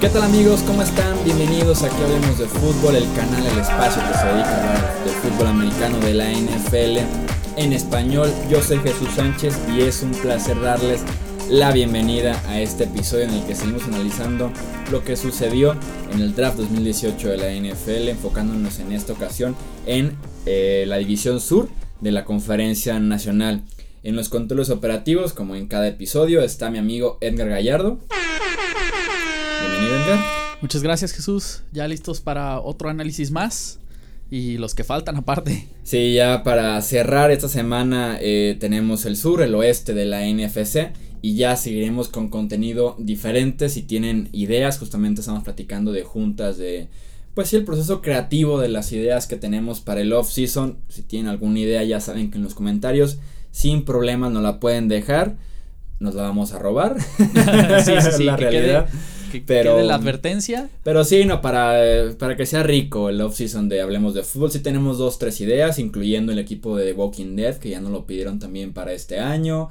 ¿Qué tal amigos? ¿Cómo están? Bienvenidos aquí Hablemos de Fútbol, el canal, el espacio que se dedica a hablar del fútbol americano de la NFL en español. Yo soy Jesús Sánchez y es un placer darles la bienvenida a este episodio en el que seguimos analizando lo que sucedió en el draft 2018 de la NFL, enfocándonos en esta ocasión en eh, la división sur de la conferencia nacional. En los controles operativos, como en cada episodio, está mi amigo Edgar Gallardo. Muchas gracias Jesús. Ya listos para otro análisis más. Y los que faltan aparte. Sí, ya para cerrar esta semana eh, tenemos el sur, el oeste de la NFC. Y ya seguiremos con contenido diferente. Si tienen ideas, justamente estamos platicando de juntas de... Pues sí, el proceso creativo de las ideas que tenemos para el off-season. Si tienen alguna idea, ya saben que en los comentarios, sin problemas, nos la pueden dejar. Nos la vamos a robar. sí, sí, sí. la realidad pero, la advertencia. Pero sí, no, para, para que sea rico el off-season de Hablemos de Fútbol, sí tenemos dos, tres ideas, incluyendo el equipo de The Walking Dead, que ya no lo pidieron también para este año.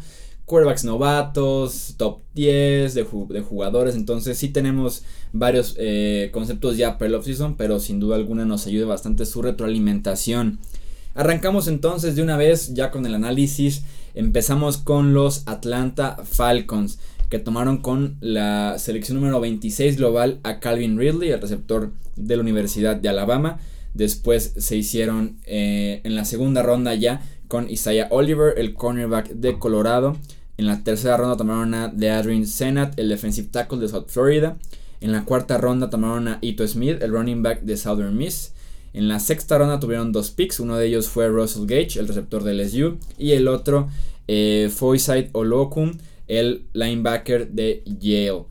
Quarterbacks novatos, top 10 de, jugadores. Entonces sí tenemos varios eh, conceptos ya para el off-season, pero sin duda alguna nos ayuda bastante su retroalimentación. Arrancamos entonces de una vez ya con el análisis. Empezamos con los Atlanta Falcons que tomaron con la selección número 26 global a Calvin Ridley, el receptor de la Universidad de Alabama. Después se hicieron eh, en la segunda ronda ya con Isaiah Oliver, el cornerback de Colorado. En la tercera ronda tomaron a DeAdrian Senat, el defensive tackle de South Florida. En la cuarta ronda tomaron a Ito Smith, el running back de Southern Miss. En la sexta ronda tuvieron dos picks, uno de ellos fue Russell Gage, el receptor del LSU, y el otro eh, Foyside Olokun, el linebacker de Yale.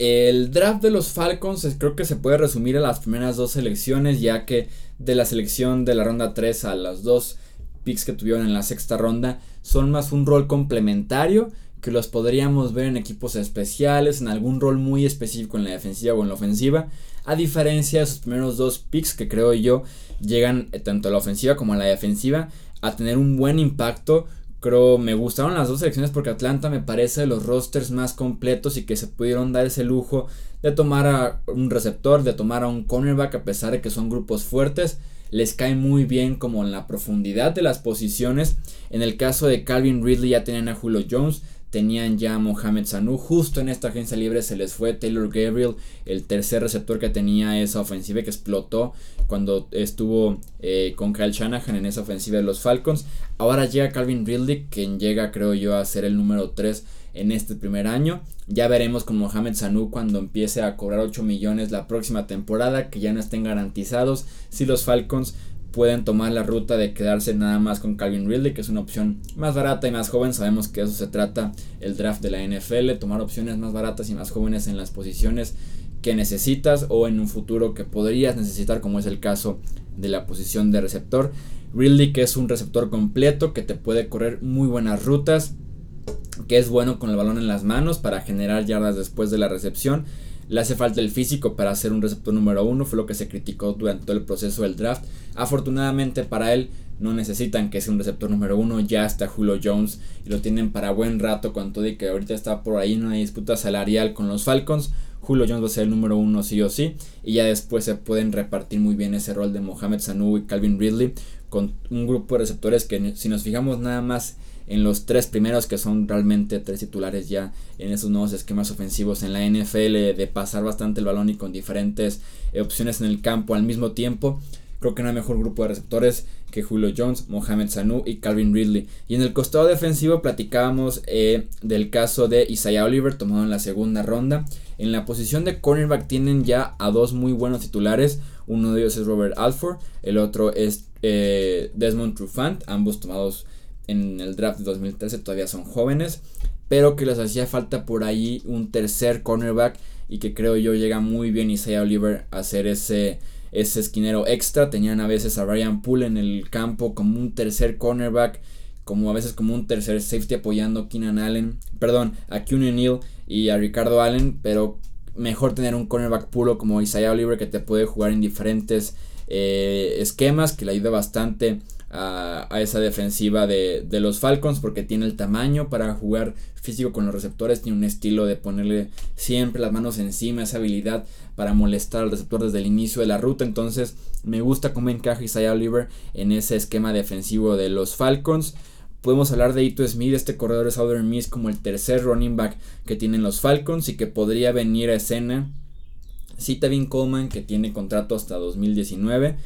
El draft de los Falcons creo que se puede resumir a las primeras dos selecciones, ya que de la selección de la ronda 3 a las dos picks que tuvieron en la sexta ronda son más un rol complementario que los podríamos ver en equipos especiales, en algún rol muy específico en la defensiva o en la ofensiva, a diferencia de sus primeros dos picks que creo yo llegan eh, tanto a la ofensiva como a la defensiva a tener un buen impacto Creo me gustaron las dos selecciones porque Atlanta me parece de los rosters más completos y que se pudieron dar ese lujo de tomar a un receptor, de tomar a un cornerback a pesar de que son grupos fuertes. Les cae muy bien como en la profundidad de las posiciones. En el caso de Calvin Ridley ya tenían a Julio Jones, tenían ya a Mohamed Sanu. Justo en esta agencia libre se les fue Taylor Gabriel, el tercer receptor que tenía esa ofensiva que explotó cuando estuvo eh, con Kyle Shanahan en esa ofensiva de los Falcons. Ahora llega Calvin Ridley, quien llega creo yo a ser el número 3 en este primer año. Ya veremos con Mohamed Sanu cuando empiece a cobrar 8 millones la próxima temporada, que ya no estén garantizados si los Falcons pueden tomar la ruta de quedarse nada más con Calvin Ridley, que es una opción más barata y más joven. Sabemos que eso se trata el draft de la NFL, tomar opciones más baratas y más jóvenes en las posiciones que necesitas o en un futuro que podrías necesitar, como es el caso de la posición de receptor. Ridley, que es un receptor completo, que te puede correr muy buenas rutas, que es bueno con el balón en las manos para generar yardas después de la recepción le hace falta el físico para ser un receptor número uno, fue lo que se criticó durante todo el proceso del draft. Afortunadamente para él no necesitan que sea un receptor número uno, ya está Julio Jones y lo tienen para buen rato con todo y que ahorita está por ahí en una disputa salarial con los Falcons. Julio Jones va a ser el número uno sí o sí y ya después se pueden repartir muy bien ese rol de Mohamed Sanu y Calvin Ridley con un grupo de receptores que si nos fijamos nada más en los tres primeros que son realmente tres titulares ya en esos nuevos esquemas ofensivos en la NFL de pasar bastante el balón y con diferentes eh, opciones en el campo al mismo tiempo. Creo que no hay mejor grupo de receptores que Julio Jones, Mohamed Sanu y Calvin Ridley. Y en el costado defensivo platicábamos eh, del caso de Isaiah Oliver tomado en la segunda ronda. En la posición de cornerback tienen ya a dos muy buenos titulares. Uno de ellos es Robert Alford, el otro es eh, Desmond Trufant, ambos tomados en el draft de 2013 todavía son jóvenes, pero que les hacía falta por ahí un tercer cornerback y que creo yo llega muy bien Isaiah Oliver a hacer ese, ese esquinero extra. Tenían a veces a Ryan Poole en el campo como un tercer cornerback, como a veces como un tercer safety apoyando a Keenan Allen, perdón, a Keenan Neal y a Ricardo Allen, pero mejor tener un cornerback puro como Isaiah Oliver que te puede jugar en diferentes eh, esquemas, que le ayuda bastante a, esa defensiva de, de, los Falcons porque tiene el tamaño para jugar físico con los receptores, tiene un estilo de ponerle siempre las manos encima, esa habilidad para molestar al receptor desde el inicio de la ruta. Entonces me gusta cómo encaja Isaiah Oliver en ese esquema defensivo de los Falcons. Podemos hablar de Ito Smith, este corredor de Southern Miss, como el tercer running back que tienen los Falcons y que podría venir a escena. Cita Coleman, que tiene contrato hasta 2019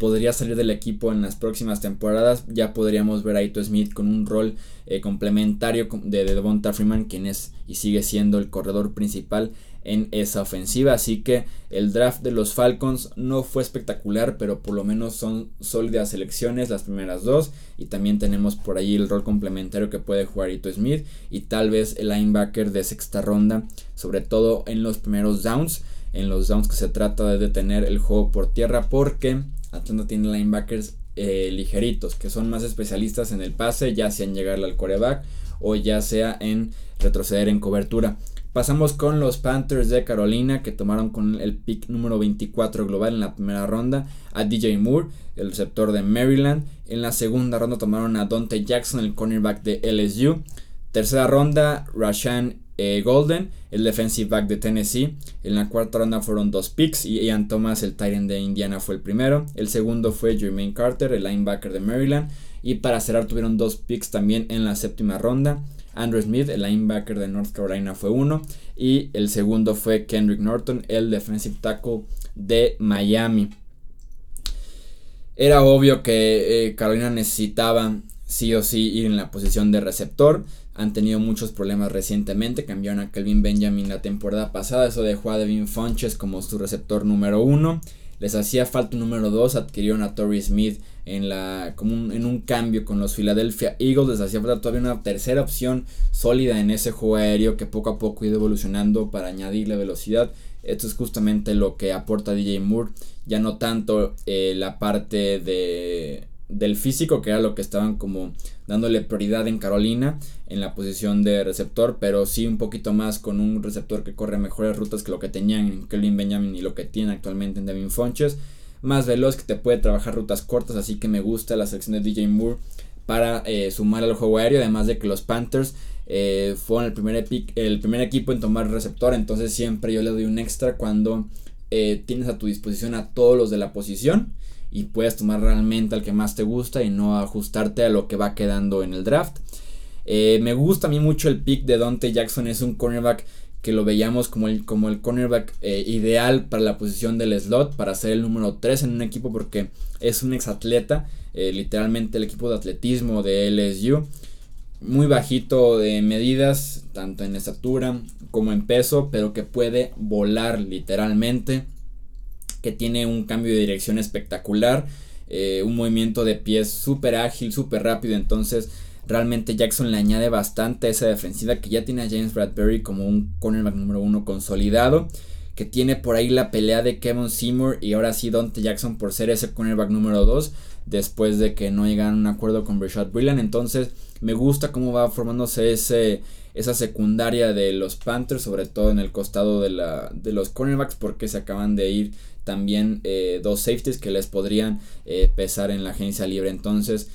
podría salir del equipo en las próximas temporadas. Ya podríamos ver a Ito Smith con un rol eh, complementario de, de Devonta Freeman, quien es y sigue siendo el corredor principal en esa ofensiva. Así que el draft de los Falcons no fue espectacular, pero por lo menos son sólidas selecciones las primeras dos. Y también tenemos por ahí el rol complementario que puede jugar Ito Smith y tal vez el linebacker de sexta ronda, sobre todo en los primeros downs. En los downs que se trata de detener el juego por tierra, porque Atlanta tiene linebackers eh, ligeritos, que son más especialistas en el pase, ya sea en llegarle al coreback o ya sea en retroceder en cobertura. Pasamos con los Panthers de Carolina que tomaron con el pick número 24 global en la primera ronda a DJ Moore, el receptor de Maryland. En la segunda ronda tomaron a Dante Jackson, el cornerback de LSU. Tercera ronda, Rashan eh, Golden, el defensive back de Tennessee. En la cuarta ronda fueron dos picks y Ian Thomas, el Titan de Indiana, fue el primero. El segundo fue Jermaine Carter, el linebacker de Maryland. Y para cerrar tuvieron dos picks también en la séptima ronda. Andrew Smith, el linebacker de North Carolina, fue uno. Y el segundo fue Kendrick Norton, el defensive tackle de Miami. Era obvio que eh, Carolina necesitaba sí o sí ir en la posición de receptor han tenido muchos problemas recientemente. Cambiaron a Kelvin Benjamin la temporada pasada. Eso dejó a Devin Funches como su receptor número uno. Les hacía falta un número 2. Adquirieron a Torrey Smith en, la, como en un cambio con los Philadelphia Eagles. Les hacía falta todavía una tercera opción sólida en ese juego aéreo que poco a poco ha ido evolucionando para añadirle velocidad. Esto es justamente lo que aporta DJ Moore. Ya no tanto eh, la parte de del físico, que era lo que estaban como dándole prioridad en Carolina en la posición de receptor, pero sí un poquito más con un receptor que corre mejores rutas que lo que tenían en Kelvin Benjamin y lo que tiene actualmente en Devin Fonches. Más veloz que te puede trabajar rutas cortas, así que me gusta la selección de DJ Moore para eh, sumar al juego aéreo, además de que los Panthers eh, fueron el primer, el primer equipo en tomar receptor, entonces siempre yo le doy un extra cuando eh, tienes a tu disposición a todos los de la posición y puedes tomar realmente al que más te gusta y no ajustarte a lo que va quedando en el draft. Eh, me gusta a mí mucho el pick de Dante Jackson, es un cornerback que lo veíamos como el, como el cornerback eh, ideal para la posición del slot, para ser el número 3 en un equipo porque es un exatleta, eh, literalmente el equipo de atletismo de LSU. Muy bajito de medidas, tanto en estatura como en peso, pero que puede volar literalmente que tiene un cambio de dirección espectacular, eh, un movimiento de pies súper ágil, súper rápido, entonces realmente Jackson le añade bastante esa defensiva que ya tiene a James Bradbury como un cornerback número uno consolidado, que tiene por ahí la pelea de Kevin Seymour y ahora sí Dante Jackson por ser ese cornerback número 2 después de que no llegaron a un acuerdo con Rashad Brillan, entonces me gusta cómo va formándose ese esa secundaria de los Panthers, sobre todo en el costado de, la, de los cornerbacks, porque se acaban de ir también eh, dos safeties que les podrían eh, pesar en la agencia libre. Entonces,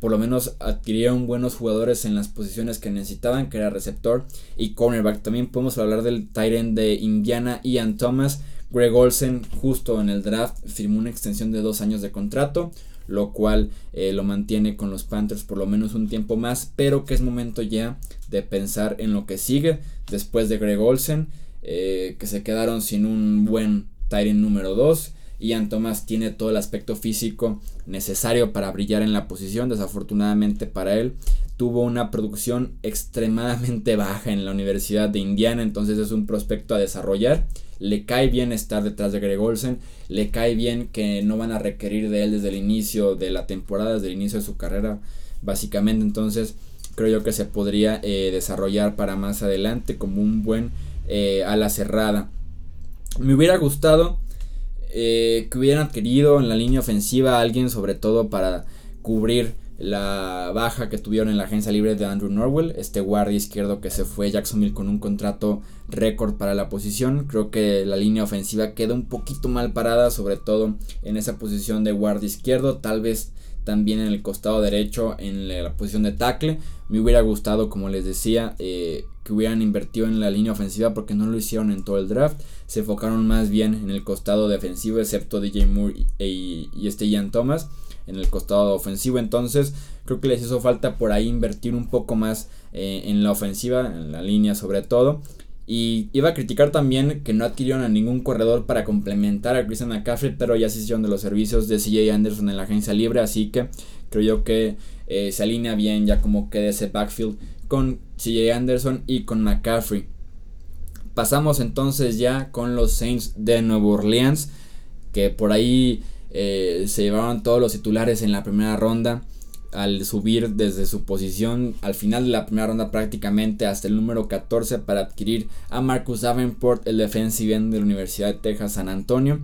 por lo menos adquirieron buenos jugadores en las posiciones que necesitaban, que era receptor y cornerback. También podemos hablar del Tyrant de Indiana, Ian Thomas. Greg Olsen, justo en el draft, firmó una extensión de dos años de contrato lo cual eh, lo mantiene con los Panthers por lo menos un tiempo más, pero que es momento ya de pensar en lo que sigue después de Greg Olsen, que se quedaron sin un buen Tyrion número 2. Ian Thomas tiene todo el aspecto físico necesario para brillar en la posición. Desafortunadamente para él, tuvo una producción extremadamente baja en la Universidad de Indiana. Entonces es un prospecto a desarrollar. Le cae bien estar detrás de Greg Olsen. Le cae bien que no van a requerir de él desde el inicio de la temporada, desde el inicio de su carrera. Básicamente, entonces creo yo que se podría eh, desarrollar para más adelante como un buen eh, ala cerrada. Me hubiera gustado eh, que hubieran adquirido en la línea ofensiva a alguien, sobre todo para cubrir la baja que tuvieron en la agencia libre de Andrew Norwell, este guardia izquierdo que se fue Jacksonville con un contrato récord para la posición. Creo que la línea ofensiva queda un poquito mal parada, sobre todo en esa posición de guardia izquierdo. Tal vez también en el costado derecho en la, posición de tackle. Me hubiera gustado, como les decía, eh, que hubieran invertido en la línea ofensiva porque no lo hicieron en todo el draft. Se enfocaron más bien en el costado defensivo, excepto DJ Moore y, este Ian Thomas en el costado ofensivo. Entonces, creo que les hizo falta por ahí invertir un poco más eh, en la ofensiva, en la línea sobre todo. Y iba a criticar también que no adquirieron a ningún corredor para complementar a Christian McCaffrey, pero ya se hicieron de los servicios de CJ Anderson en la agencia libre, así que creo yo que eh, se alinea bien ya como quede ese backfield con CJ Anderson y con McCaffrey. Pasamos entonces ya con los Saints de Nueva Orleans, que por ahí eh, se llevaron todos los titulares en la primera ronda al subir desde su posición al final de la primera ronda prácticamente hasta el número 14 para adquirir a Marcus Davenport, el defensive end de la Universidad de Texas San Antonio.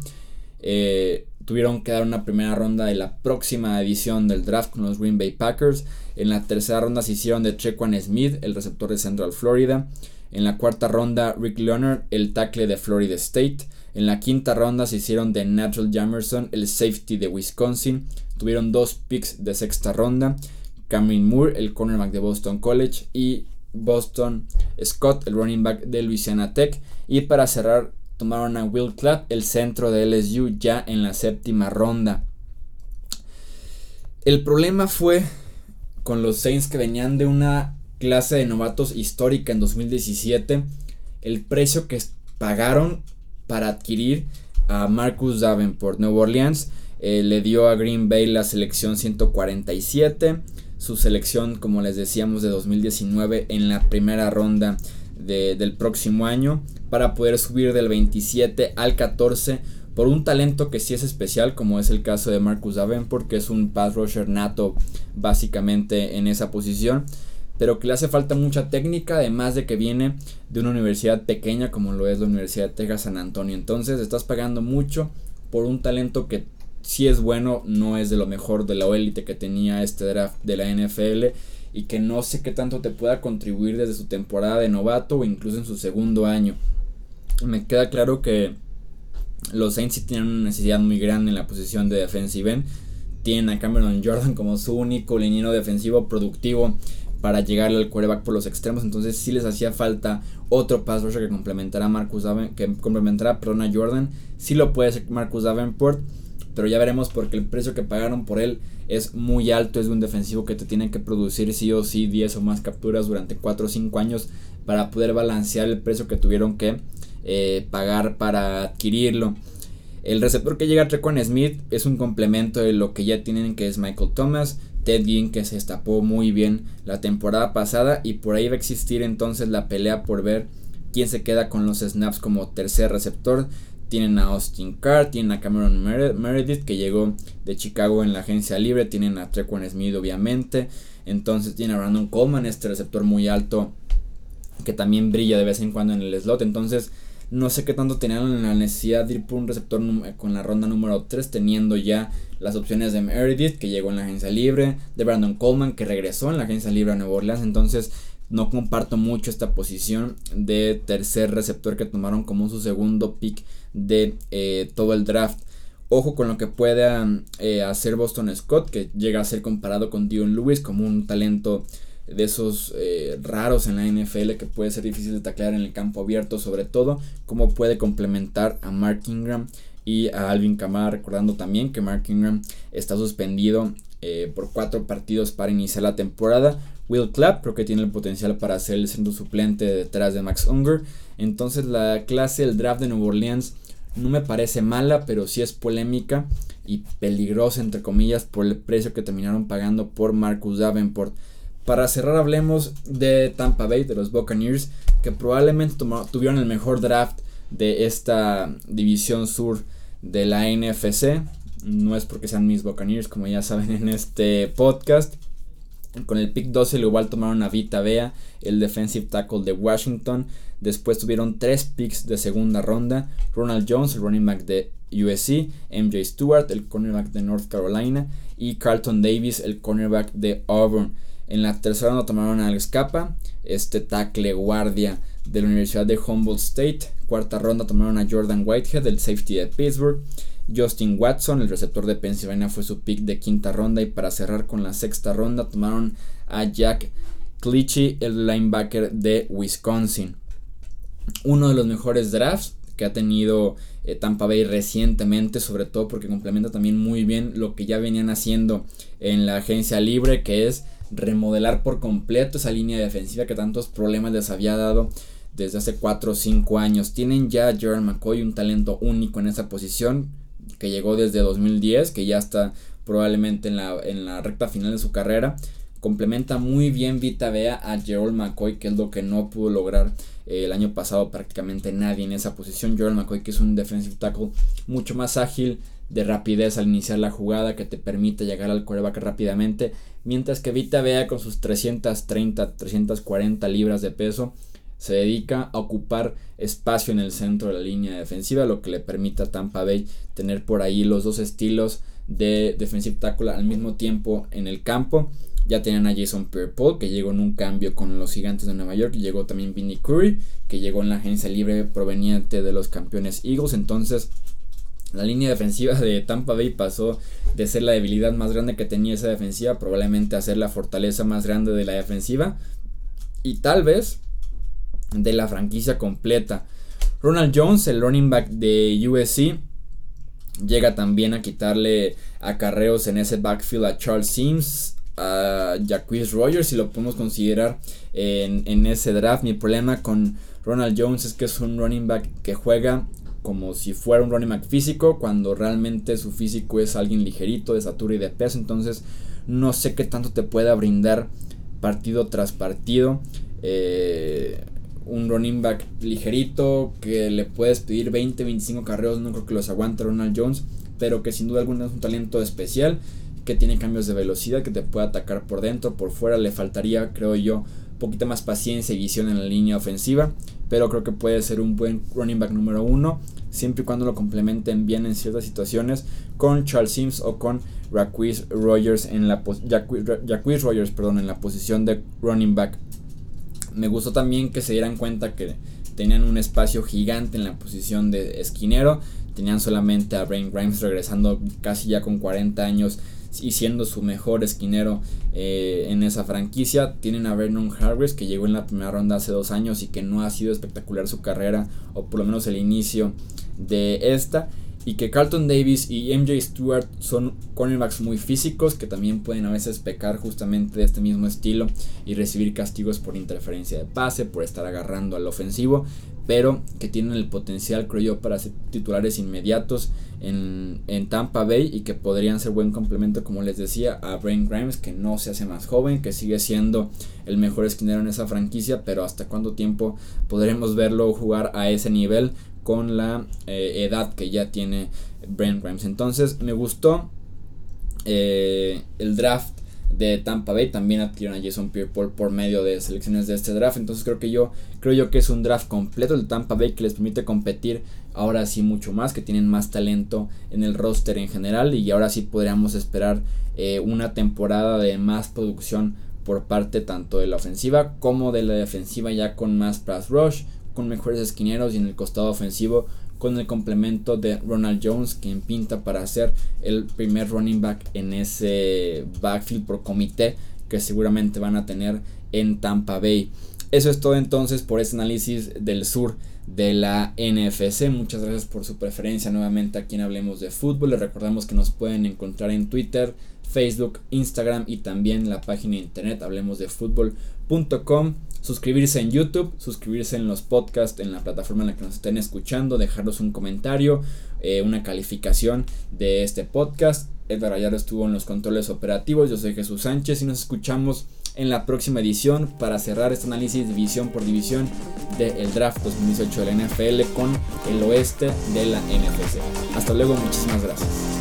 Eh, tuvieron que dar una primera ronda de la próxima edición del draft con los Green Bay Packers. En la tercera ronda se hicieron de Trequan Smith, el receptor de Central Florida. En la cuarta ronda, Rick Leonard, el tackle de Florida State. En la quinta ronda se hicieron de Natural Jamerson, el safety de Wisconsin. Tuvieron dos picks de sexta ronda. Cameron Moore, el cornerback de Boston College. Y Boston Scott, el running back de Louisiana Tech. Y para cerrar, tomaron a Will Clapp, el centro de LSU, ya en la séptima ronda. El problema fue con los Saints que venían de una clase de novatos histórica en 2017. El precio que pagaron para adquirir a Marcus Davenport. Nueva Orleans eh, le dio a Green Bay la selección 147. Su selección, como les decíamos, de 2019 en la primera ronda del próximo año. Para poder subir del 27 al 14 por un talento que sí es especial, como es el caso de Marcus Davenport, que es un pass rusher nato básicamente en esa posición pero que le hace falta mucha técnica, además de que viene de una universidad pequeña como lo es la Universidad de Texas San Antonio. Entonces estás pagando mucho por un talento que si es bueno, no es de lo mejor de la élite que tenía este draft de la NFL y que no sé qué tanto te pueda contribuir desde su temporada de novato o incluso en su segundo año. Me queda claro que los Saints tienen una necesidad muy grande en la posición de defensive end. Tienen a Cameron Jordan como su único liniero defensivo productivo para llegar al quarterback por los extremos. Entonces sí les hacía falta otro pass rusher que complementara a Marcus que complementara perdón, Jordan. Sí lo puede ser Marcus Davenport. Pero ya veremos porque el precio que pagaron por él es muy alto. Es de un defensivo que te tiene que producir sí o sí 10 o más capturas durante 4 o 5 años para poder balancear el precio que tuvieron que eh, pagar para adquirirlo. El receptor que llega a Trequan Smith es un complemento de lo que ya tienen que es Michael Thomas. Ted Ginn que se destapó muy bien la temporada pasada y por ahí va a existir entonces la pelea por ver quién se queda con los snaps como tercer receptor. Tienen a Austin Carr, tienen a Cameron Meredith que llegó de Chicago en la agencia libre, tienen a Trequan Smith obviamente, entonces tienen a Brandon Coleman, este receptor muy alto que también brilla de vez en cuando en el slot, entonces no sé qué tanto tenían la necesidad de ir por un receptor con la ronda número 3, teniendo ya las opciones de Meredith, que llegó en la agencia libre, de Brandon Coleman, que regresó en la agencia libre a Nueva Orleans. Entonces, no comparto mucho esta posición de tercer receptor que tomaron como su segundo pick de eh, todo el draft. Ojo con lo que pueda eh, hacer Boston Scott, que llega a ser comparado con Dion Lewis como un talento de esos eh, raros en la NFL que puede ser difícil de taclear en el campo abierto, sobre todo cómo puede complementar a Mark Ingram y a Alvin Kamara, recordando también que Mark Ingram está suspendido eh, por cuatro partidos para iniciar la temporada. Will Clapp creo que tiene el potencial para ser el centro suplente detrás de Max Unger. Entonces la clase del draft de Nueva Orleans no me parece mala, pero sí es polémica y peligrosa entre comillas por el precio que terminaron pagando por Marcus Davenport. Para cerrar hablemos de Tampa Bay, de los Buccaneers, que probablemente tuvieron el mejor draft de esta división sur de la NFC. No es porque sean mis Buccaneers, como ya saben en este podcast. Con el pick 12 igual tomaron a Vita Vea, el defensive tackle de Washington. Después tuvieron tres picks de segunda ronda. Ronald Jones, el running back de USC. MJ Stewart, el cornerback de North Carolina. Y Carlton Davis, el cornerback de Auburn. En la tercera no tomaron a Alex Capa, este tackle guardia de la Universidad de Humboldt State, cuarta ronda tomaron a Jordan Whitehead, el safety de Pittsburgh. Justin Watson, el receptor de Pennsylvania, fue su pick de quinta ronda. Y para cerrar con la sexta ronda, tomaron a Jack Clichy, el linebacker de Wisconsin. Uno de los mejores drafts que ha tenido eh, Tampa Bay recientemente, sobre todo porque complementa también muy bien lo que ya venían haciendo en la agencia libre, que es remodelar por completo esa línea defensiva que tantos problemas les había dado desde hace 4 o 5 años. Tienen ya Jordan McCoy, un talento único en esa posición, que llegó desde 2010, que ya está probablemente en la, en la recta final de su carrera. Complementa muy bien Vita Vea a Gerald McCoy, que es lo que no pudo lograr eh, el año pasado prácticamente nadie en esa posición. Gerald McCoy, que es un defensive tackle mucho más ágil, de rapidez al iniciar la jugada, que te permite llegar al quarterback rápidamente. Mientras que Vita Vea con sus 330, 340 libras de peso se dedica a ocupar espacio en el centro de la línea defensiva, lo que le permite a Tampa Bay tener por ahí los dos estilos de defensive tackle al mismo tiempo en el campo. Ya tenían a Jason pierre que llegó en un cambio con los gigantes de Nueva York. Llegó también Vinny Curry, que llegó en la agencia libre proveniente de los campeones Eagles. Entonces, la línea defensiva de Tampa Bay pasó de ser la debilidad más grande que tenía esa defensiva, probablemente a ser la fortaleza más grande de la defensiva. Y tal vez de la franquicia completa. Ronald Jones, el running back de USC, llega también a quitarle acarreos en ese backfield a Charles Sims, a Jacquees Rogers, si lo podemos considerar en, en ese draft. Mi problema con Ronald Jones es que es un running back que juega como si fuera un running back físico, cuando realmente su físico es alguien ligerito, de estatura y de peso. Entonces, no sé qué tanto te pueda brindar partido tras partido. Eh, un running back ligerito que le puedes pedir 20, 25 carreos, no creo que los aguante Ronald Jones, pero que sin duda alguna es un talento especial, que tiene cambios de velocidad, que te puede atacar por dentro, por fuera, le faltaría, creo yo, un poquito más paciencia y visión en la línea ofensiva, pero creo que puede ser un buen running back número uno, siempre y cuando lo complementen bien en ciertas situaciones con Charles Sims o con Jacquees Rogers en la Rogers, perdón, en la posición de running back me gustó también que se dieran cuenta que tenían un espacio gigante en la posición de esquinero. Tenían solamente a Brain Grimes regresando casi ya con 40 años y siendo su mejor esquinero eh, en esa franquicia. Tienen a Vernon Harris que llegó en la primera ronda hace dos años y que no ha sido espectacular su carrera o por lo menos el inicio de esta y que Carlton Davis y MJ Stewart son cornerbacks muy físicos que también pueden a veces pecar justamente de este mismo estilo y recibir castigos por interferencia de pase, por estar agarrando al ofensivo, pero que tienen el potencial, creo yo, para ser titulares inmediatos en, en Tampa Bay y que podrían ser buen complemento, como les decía, a Brain Grimes, que no se hace más joven, que sigue siendo el mejor esquinero en esa franquicia, pero hasta cuánto tiempo podremos verlo jugar a ese nivel con la eh, edad que ya tiene Brent Grimes. Entonces me gustó eh, el draft de Tampa Bay. También adquirieron a Jason Pierre por medio de selecciones de este draft. Entonces creo que yo creo yo que es un draft completo de Tampa Bay que les permite competir ahora sí mucho más, que tienen más talento en el roster en general y ahora sí podríamos esperar eh, una temporada de más producción por parte tanto de la ofensiva como de la defensiva ya con más pass rush, con mejores esquineros y en el costado ofensivo con el complemento de Ronald Jones, quien pinta para ser el primer running back en ese backfield por comité que seguramente van a tener en Tampa Bay. Eso es todo entonces por este análisis del sur de la NFC. Muchas gracias por su preferencia nuevamente aquí en Hablemos de Fútbol. Les recordamos que nos pueden encontrar en Twitter, Facebook, Instagram y también la página de internet hablemosdefutbol.com suscribirse en YouTube, suscribirse en los podcasts, en la plataforma en la que nos estén escuchando, dejarnos un comentario, eh, una calificación de este podcast. Edgar Ayaro estuvo en los controles operativos, yo soy Jesús Sánchez y nos escuchamos en la próxima edición para cerrar este análisis división por división del draft 2018 de la NFL con el oeste de la NFC. Hasta luego, muchísimas gracias.